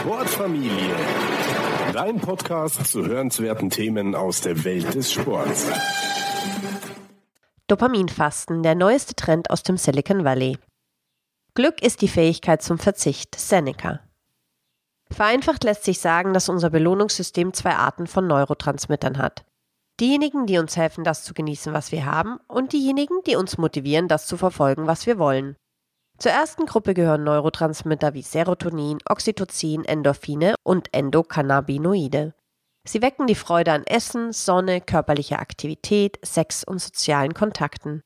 Sportfamilie. Dein Podcast zu hörenswerten Themen aus der Welt des Sports. Dopaminfasten, der neueste Trend aus dem Silicon Valley. Glück ist die Fähigkeit zum Verzicht, Seneca. Vereinfacht lässt sich sagen, dass unser Belohnungssystem zwei Arten von Neurotransmittern hat. Diejenigen, die uns helfen, das zu genießen, was wir haben, und diejenigen, die uns motivieren, das zu verfolgen, was wir wollen. Zur ersten Gruppe gehören Neurotransmitter wie Serotonin, Oxytocin, Endorphine und Endokannabinoide. Sie wecken die Freude an Essen, Sonne, körperlicher Aktivität, Sex und sozialen Kontakten.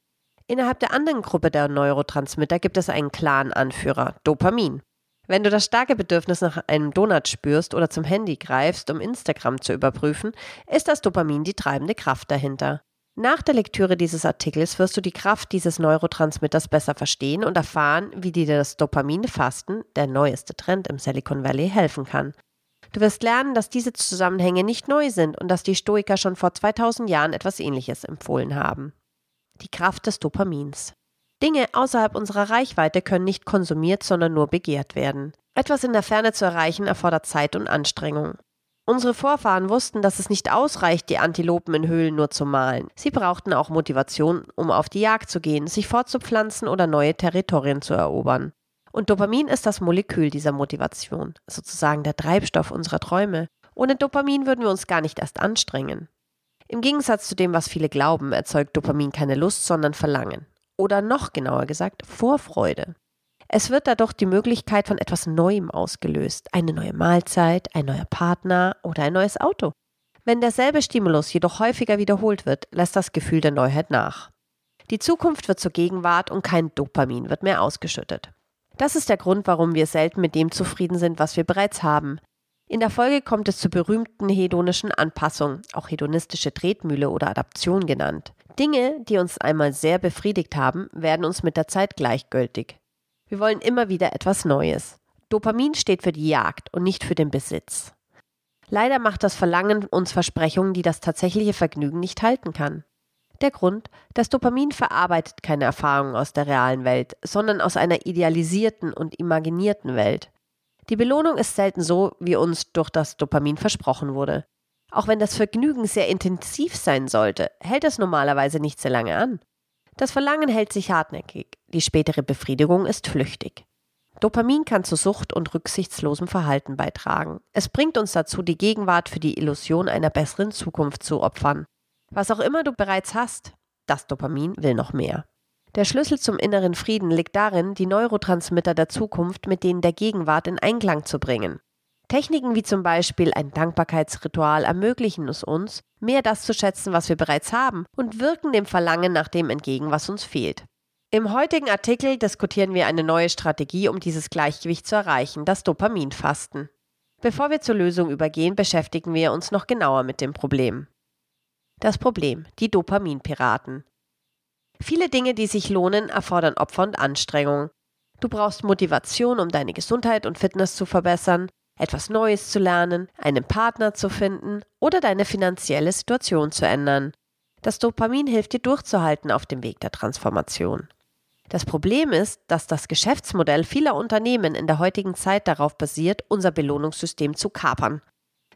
Innerhalb der anderen Gruppe der Neurotransmitter gibt es einen klaren Anführer, Dopamin. Wenn du das starke Bedürfnis nach einem Donut spürst oder zum Handy greifst, um Instagram zu überprüfen, ist das Dopamin die treibende Kraft dahinter. Nach der Lektüre dieses Artikels wirst du die Kraft dieses Neurotransmitters besser verstehen und erfahren, wie dir das Dopaminfasten, der neueste Trend im Silicon Valley, helfen kann. Du wirst lernen, dass diese Zusammenhänge nicht neu sind und dass die Stoiker schon vor 2000 Jahren etwas Ähnliches empfohlen haben. Die Kraft des Dopamins. Dinge außerhalb unserer Reichweite können nicht konsumiert, sondern nur begehrt werden. Etwas in der Ferne zu erreichen erfordert Zeit und Anstrengung. Unsere Vorfahren wussten, dass es nicht ausreicht, die Antilopen in Höhlen nur zu malen. Sie brauchten auch Motivation, um auf die Jagd zu gehen, sich fortzupflanzen oder neue Territorien zu erobern. Und Dopamin ist das Molekül dieser Motivation, sozusagen der Treibstoff unserer Träume. Ohne Dopamin würden wir uns gar nicht erst anstrengen. Im Gegensatz zu dem, was viele glauben, erzeugt Dopamin keine Lust, sondern Verlangen oder noch genauer gesagt Vorfreude. Es wird dadurch die Möglichkeit von etwas Neuem ausgelöst, eine neue Mahlzeit, ein neuer Partner oder ein neues Auto. Wenn derselbe Stimulus jedoch häufiger wiederholt wird, lässt das Gefühl der Neuheit nach. Die Zukunft wird zur Gegenwart und kein Dopamin wird mehr ausgeschüttet. Das ist der Grund, warum wir selten mit dem zufrieden sind, was wir bereits haben. In der Folge kommt es zur berühmten hedonischen Anpassung, auch hedonistische Tretmühle oder Adaption genannt. Dinge, die uns einmal sehr befriedigt haben, werden uns mit der Zeit gleichgültig. Wir wollen immer wieder etwas Neues. Dopamin steht für die Jagd und nicht für den Besitz. Leider macht das Verlangen uns Versprechungen, die das tatsächliche Vergnügen nicht halten kann. Der Grund, das Dopamin verarbeitet keine Erfahrungen aus der realen Welt, sondern aus einer idealisierten und imaginierten Welt. Die Belohnung ist selten so, wie uns durch das Dopamin versprochen wurde. Auch wenn das Vergnügen sehr intensiv sein sollte, hält es normalerweise nicht sehr lange an. Das Verlangen hält sich hartnäckig, die spätere Befriedigung ist flüchtig. Dopamin kann zu Sucht und rücksichtslosem Verhalten beitragen. Es bringt uns dazu, die Gegenwart für die Illusion einer besseren Zukunft zu opfern. Was auch immer du bereits hast, das Dopamin will noch mehr. Der Schlüssel zum inneren Frieden liegt darin, die Neurotransmitter der Zukunft mit denen der Gegenwart in Einklang zu bringen. Techniken wie zum Beispiel ein Dankbarkeitsritual ermöglichen es uns, mehr das zu schätzen, was wir bereits haben und wirken dem Verlangen nach dem entgegen, was uns fehlt. Im heutigen Artikel diskutieren wir eine neue Strategie, um dieses Gleichgewicht zu erreichen, das Dopaminfasten. Bevor wir zur Lösung übergehen, beschäftigen wir uns noch genauer mit dem Problem. Das Problem, die Dopaminpiraten. Viele Dinge, die sich lohnen, erfordern Opfer und Anstrengung. Du brauchst Motivation, um deine Gesundheit und Fitness zu verbessern etwas Neues zu lernen, einen Partner zu finden oder deine finanzielle Situation zu ändern. Das Dopamin hilft dir durchzuhalten auf dem Weg der Transformation. Das Problem ist, dass das Geschäftsmodell vieler Unternehmen in der heutigen Zeit darauf basiert, unser Belohnungssystem zu kapern.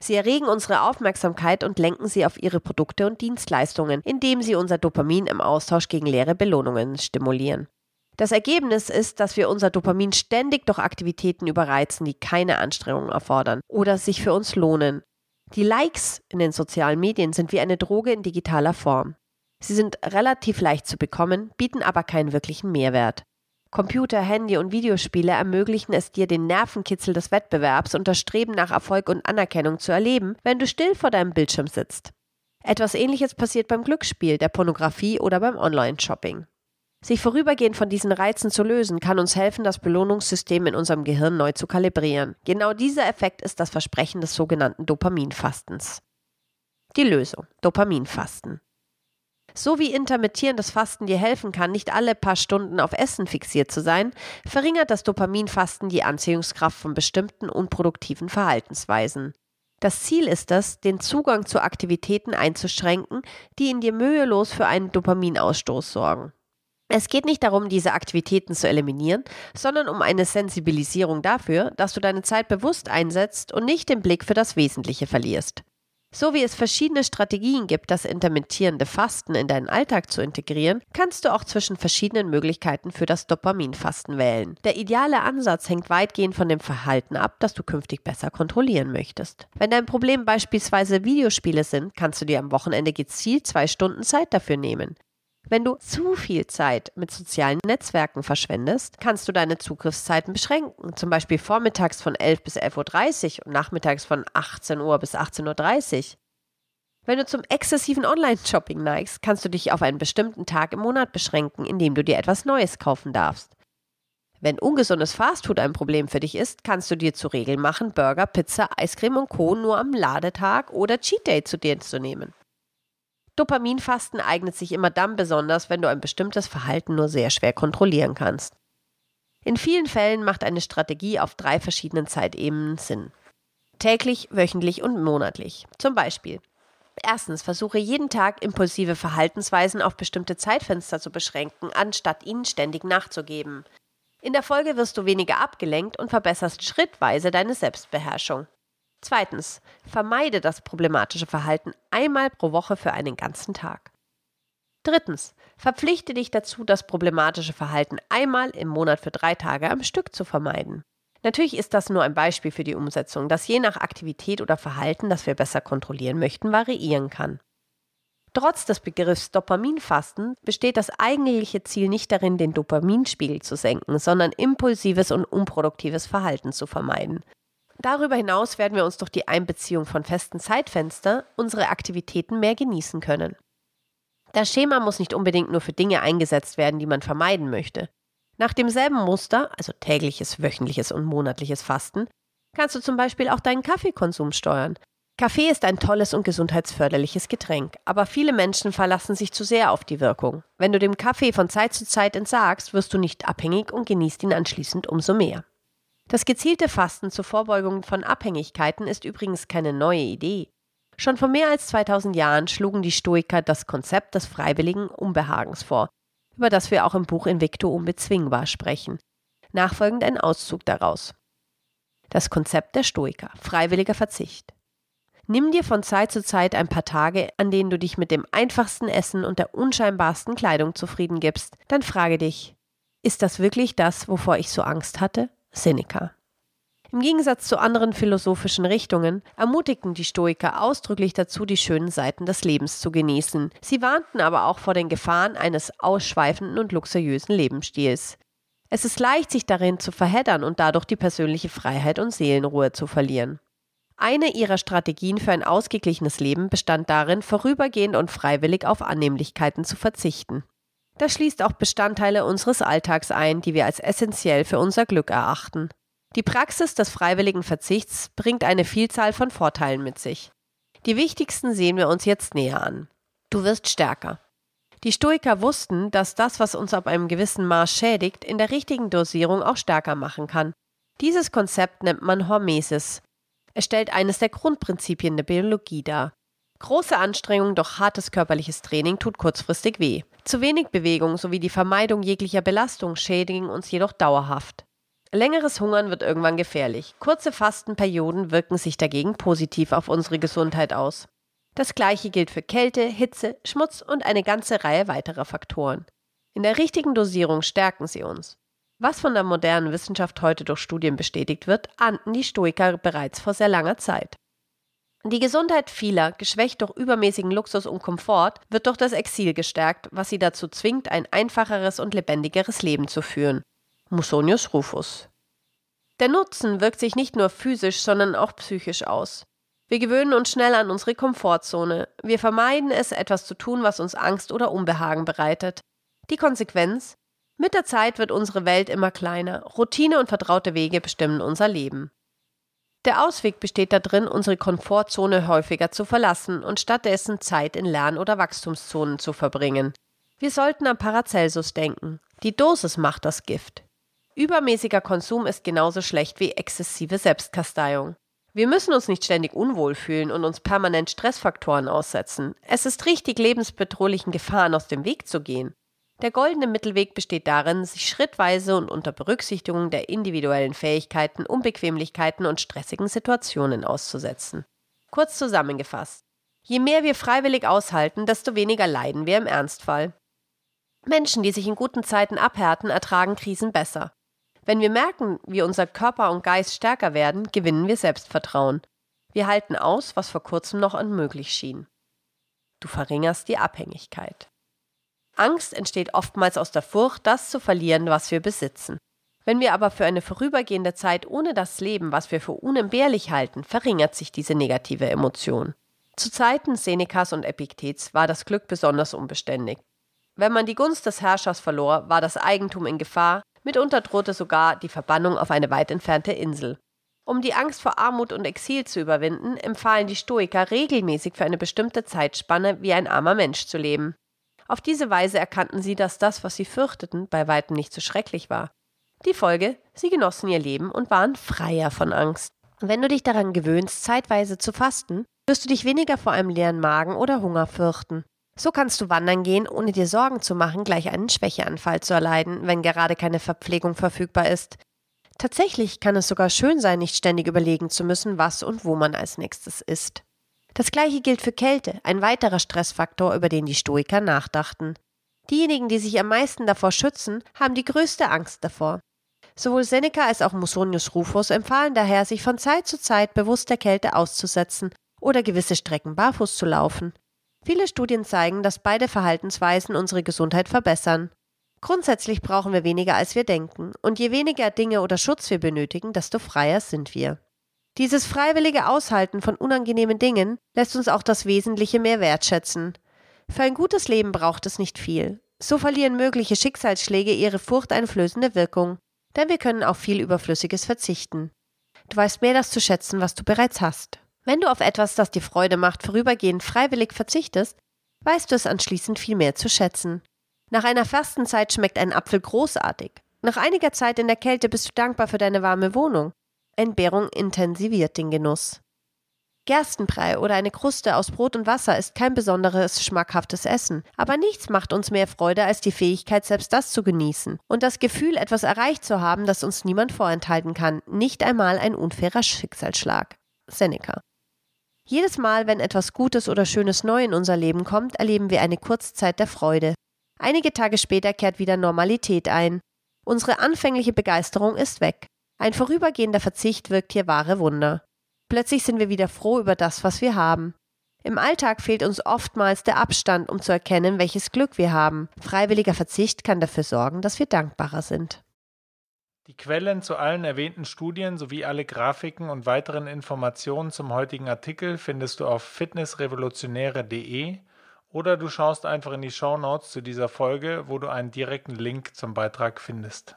Sie erregen unsere Aufmerksamkeit und lenken sie auf ihre Produkte und Dienstleistungen, indem sie unser Dopamin im Austausch gegen leere Belohnungen stimulieren. Das Ergebnis ist, dass wir unser Dopamin ständig durch Aktivitäten überreizen, die keine Anstrengung erfordern oder sich für uns lohnen. Die Likes in den sozialen Medien sind wie eine Droge in digitaler Form. Sie sind relativ leicht zu bekommen, bieten aber keinen wirklichen Mehrwert. Computer, Handy und Videospiele ermöglichen es dir, den Nervenkitzel des Wettbewerbs und das Streben nach Erfolg und Anerkennung zu erleben, wenn du still vor deinem Bildschirm sitzt. Etwas ähnliches passiert beim Glücksspiel, der Pornografie oder beim Online-Shopping. Sich vorübergehend von diesen Reizen zu lösen, kann uns helfen, das Belohnungssystem in unserem Gehirn neu zu kalibrieren. Genau dieser Effekt ist das Versprechen des sogenannten Dopaminfastens. Die Lösung. Dopaminfasten. So wie intermittierendes Fasten dir helfen kann, nicht alle paar Stunden auf Essen fixiert zu sein, verringert das Dopaminfasten die Anziehungskraft von bestimmten unproduktiven Verhaltensweisen. Das Ziel ist es, den Zugang zu Aktivitäten einzuschränken, die in dir mühelos für einen Dopaminausstoß sorgen. Es geht nicht darum, diese Aktivitäten zu eliminieren, sondern um eine Sensibilisierung dafür, dass du deine Zeit bewusst einsetzt und nicht den Blick für das Wesentliche verlierst. So wie es verschiedene Strategien gibt, das intermittierende Fasten in deinen Alltag zu integrieren, kannst du auch zwischen verschiedenen Möglichkeiten für das Dopaminfasten wählen. Der ideale Ansatz hängt weitgehend von dem Verhalten ab, das du künftig besser kontrollieren möchtest. Wenn dein Problem beispielsweise Videospiele sind, kannst du dir am Wochenende gezielt zwei Stunden Zeit dafür nehmen. Wenn du zu viel Zeit mit sozialen Netzwerken verschwendest, kannst du deine Zugriffszeiten beschränken, zum Beispiel vormittags von 11 bis 11.30 Uhr und nachmittags von 18 Uhr bis 18.30 Uhr. Wenn du zum exzessiven Online-Shopping neigst, kannst du dich auf einen bestimmten Tag im Monat beschränken, indem du dir etwas Neues kaufen darfst. Wenn ungesundes Fastfood ein Problem für dich ist, kannst du dir zur Regel machen, Burger, Pizza, Eiscreme und Co. nur am Ladetag oder Cheat Day zu dir zu nehmen. Dopaminfasten eignet sich immer dann besonders, wenn du ein bestimmtes Verhalten nur sehr schwer kontrollieren kannst. In vielen Fällen macht eine Strategie auf drei verschiedenen Zeitebenen Sinn. Täglich, wöchentlich und monatlich. Zum Beispiel. Erstens, versuche jeden Tag impulsive Verhaltensweisen auf bestimmte Zeitfenster zu beschränken, anstatt ihnen ständig nachzugeben. In der Folge wirst du weniger abgelenkt und verbesserst schrittweise deine Selbstbeherrschung. Zweitens, vermeide das problematische Verhalten einmal pro Woche für einen ganzen Tag. Drittens, verpflichte dich dazu, das problematische Verhalten einmal im Monat für drei Tage am Stück zu vermeiden. Natürlich ist das nur ein Beispiel für die Umsetzung, das je nach Aktivität oder Verhalten, das wir besser kontrollieren möchten, variieren kann. Trotz des Begriffs Dopaminfasten besteht das eigentliche Ziel nicht darin, den Dopaminspiegel zu senken, sondern impulsives und unproduktives Verhalten zu vermeiden. Darüber hinaus werden wir uns durch die Einbeziehung von festen Zeitfenster unsere Aktivitäten mehr genießen können. Das Schema muss nicht unbedingt nur für Dinge eingesetzt werden, die man vermeiden möchte. Nach demselben Muster, also tägliches, wöchentliches und monatliches Fasten, kannst du zum Beispiel auch deinen Kaffeekonsum steuern. Kaffee ist ein tolles und gesundheitsförderliches Getränk, aber viele Menschen verlassen sich zu sehr auf die Wirkung. Wenn du dem Kaffee von Zeit zu Zeit entsagst, wirst du nicht abhängig und genießt ihn anschließend umso mehr. Das gezielte Fasten zur Vorbeugung von Abhängigkeiten ist übrigens keine neue Idee. Schon vor mehr als 2000 Jahren schlugen die Stoiker das Konzept des freiwilligen Unbehagens vor, über das wir auch im Buch Invicto unbezwingbar sprechen. Nachfolgend ein Auszug daraus. Das Konzept der Stoiker, freiwilliger Verzicht. Nimm dir von Zeit zu Zeit ein paar Tage, an denen du dich mit dem einfachsten Essen und der unscheinbarsten Kleidung zufrieden gibst, dann frage dich, ist das wirklich das, wovor ich so Angst hatte? Seneca. Im Gegensatz zu anderen philosophischen Richtungen ermutigten die Stoiker ausdrücklich dazu, die schönen Seiten des Lebens zu genießen. Sie warnten aber auch vor den Gefahren eines ausschweifenden und luxuriösen Lebensstils. Es ist leicht, sich darin zu verheddern und dadurch die persönliche Freiheit und Seelenruhe zu verlieren. Eine ihrer Strategien für ein ausgeglichenes Leben bestand darin, vorübergehend und freiwillig auf Annehmlichkeiten zu verzichten. Das schließt auch Bestandteile unseres Alltags ein, die wir als essentiell für unser Glück erachten. Die Praxis des freiwilligen Verzichts bringt eine Vielzahl von Vorteilen mit sich. Die wichtigsten sehen wir uns jetzt näher an. Du wirst stärker. Die Stoiker wussten, dass das, was uns ab einem gewissen Maß schädigt, in der richtigen Dosierung auch stärker machen kann. Dieses Konzept nennt man Hormesis. Es stellt eines der Grundprinzipien der Biologie dar. Große Anstrengung durch hartes körperliches Training tut kurzfristig weh. Zu wenig Bewegung sowie die Vermeidung jeglicher Belastung schädigen uns jedoch dauerhaft. Längeres Hungern wird irgendwann gefährlich. Kurze Fastenperioden wirken sich dagegen positiv auf unsere Gesundheit aus. Das gleiche gilt für Kälte, Hitze, Schmutz und eine ganze Reihe weiterer Faktoren. In der richtigen Dosierung stärken sie uns. Was von der modernen Wissenschaft heute durch Studien bestätigt wird, ahnten die Stoiker bereits vor sehr langer Zeit. Die Gesundheit vieler, geschwächt durch übermäßigen Luxus und Komfort, wird durch das Exil gestärkt, was sie dazu zwingt, ein einfacheres und lebendigeres Leben zu führen. Musonius Rufus. Der Nutzen wirkt sich nicht nur physisch, sondern auch psychisch aus. Wir gewöhnen uns schnell an unsere Komfortzone. Wir vermeiden es, etwas zu tun, was uns Angst oder Unbehagen bereitet. Die Konsequenz? Mit der Zeit wird unsere Welt immer kleiner. Routine und vertraute Wege bestimmen unser Leben. Der Ausweg besteht darin, unsere Komfortzone häufiger zu verlassen und stattdessen Zeit in Lern- oder Wachstumszonen zu verbringen. Wir sollten an Paracelsus denken. Die Dosis macht das Gift. Übermäßiger Konsum ist genauso schlecht wie exzessive Selbstkasteiung. Wir müssen uns nicht ständig unwohl fühlen und uns permanent Stressfaktoren aussetzen. Es ist richtig, lebensbedrohlichen Gefahren aus dem Weg zu gehen. Der goldene Mittelweg besteht darin, sich schrittweise und unter Berücksichtigung der individuellen Fähigkeiten, Unbequemlichkeiten und stressigen Situationen auszusetzen. Kurz zusammengefasst. Je mehr wir freiwillig aushalten, desto weniger leiden wir im Ernstfall. Menschen, die sich in guten Zeiten abhärten, ertragen Krisen besser. Wenn wir merken, wie unser Körper und Geist stärker werden, gewinnen wir Selbstvertrauen. Wir halten aus, was vor kurzem noch unmöglich schien. Du verringerst die Abhängigkeit. Angst entsteht oftmals aus der Furcht, das zu verlieren, was wir besitzen. Wenn wir aber für eine vorübergehende Zeit ohne das Leben, was wir für unentbehrlich halten, verringert sich diese negative Emotion. Zu Zeiten Senecas und Epiktets war das Glück besonders unbeständig. Wenn man die Gunst des Herrschers verlor, war das Eigentum in Gefahr, mitunter drohte sogar die Verbannung auf eine weit entfernte Insel. Um die Angst vor Armut und Exil zu überwinden, empfahlen die Stoiker regelmäßig für eine bestimmte Zeitspanne wie ein armer Mensch zu leben. Auf diese Weise erkannten sie, dass das, was sie fürchteten, bei weitem nicht so schrecklich war. Die Folge, sie genossen ihr Leben und waren freier von Angst. Wenn du dich daran gewöhnst, zeitweise zu fasten, wirst du dich weniger vor einem leeren Magen oder Hunger fürchten. So kannst du wandern gehen, ohne dir Sorgen zu machen, gleich einen Schwächeanfall zu erleiden, wenn gerade keine Verpflegung verfügbar ist. Tatsächlich kann es sogar schön sein, nicht ständig überlegen zu müssen, was und wo man als nächstes isst. Das gleiche gilt für Kälte, ein weiterer Stressfaktor, über den die Stoiker nachdachten. Diejenigen, die sich am meisten davor schützen, haben die größte Angst davor. Sowohl Seneca als auch Musonius Rufus empfahlen daher, sich von Zeit zu Zeit bewusst der Kälte auszusetzen oder gewisse Strecken barfuß zu laufen. Viele Studien zeigen, dass beide Verhaltensweisen unsere Gesundheit verbessern. Grundsätzlich brauchen wir weniger, als wir denken, und je weniger Dinge oder Schutz wir benötigen, desto freier sind wir. Dieses freiwillige Aushalten von unangenehmen Dingen lässt uns auch das Wesentliche mehr wertschätzen. Für ein gutes Leben braucht es nicht viel. So verlieren mögliche Schicksalsschläge ihre furchteinflößende Wirkung, denn wir können auf viel Überflüssiges verzichten. Du weißt mehr das zu schätzen, was du bereits hast. Wenn du auf etwas, das dir Freude macht, vorübergehend freiwillig verzichtest, weißt du es anschließend viel mehr zu schätzen. Nach einer Fastenzeit schmeckt ein Apfel großartig. Nach einiger Zeit in der Kälte bist du dankbar für deine warme Wohnung. Entbehrung intensiviert den Genuss. Gerstenbrei oder eine Kruste aus Brot und Wasser ist kein besonderes schmackhaftes Essen, aber nichts macht uns mehr Freude als die Fähigkeit, selbst das zu genießen und das Gefühl, etwas erreicht zu haben, das uns niemand vorenthalten kann, nicht einmal ein unfairer Schicksalsschlag. Seneca. Jedes Mal, wenn etwas Gutes oder Schönes neu in unser Leben kommt, erleben wir eine Kurzzeit der Freude. Einige Tage später kehrt wieder Normalität ein. Unsere anfängliche Begeisterung ist weg. Ein vorübergehender Verzicht wirkt hier wahre Wunder. Plötzlich sind wir wieder froh über das, was wir haben. Im Alltag fehlt uns oftmals der Abstand, um zu erkennen, welches Glück wir haben. Freiwilliger Verzicht kann dafür sorgen, dass wir dankbarer sind. Die Quellen zu allen erwähnten Studien sowie alle Grafiken und weiteren Informationen zum heutigen Artikel findest du auf fitnessrevolutionäre.de oder du schaust einfach in die Show Notes zu dieser Folge, wo du einen direkten Link zum Beitrag findest.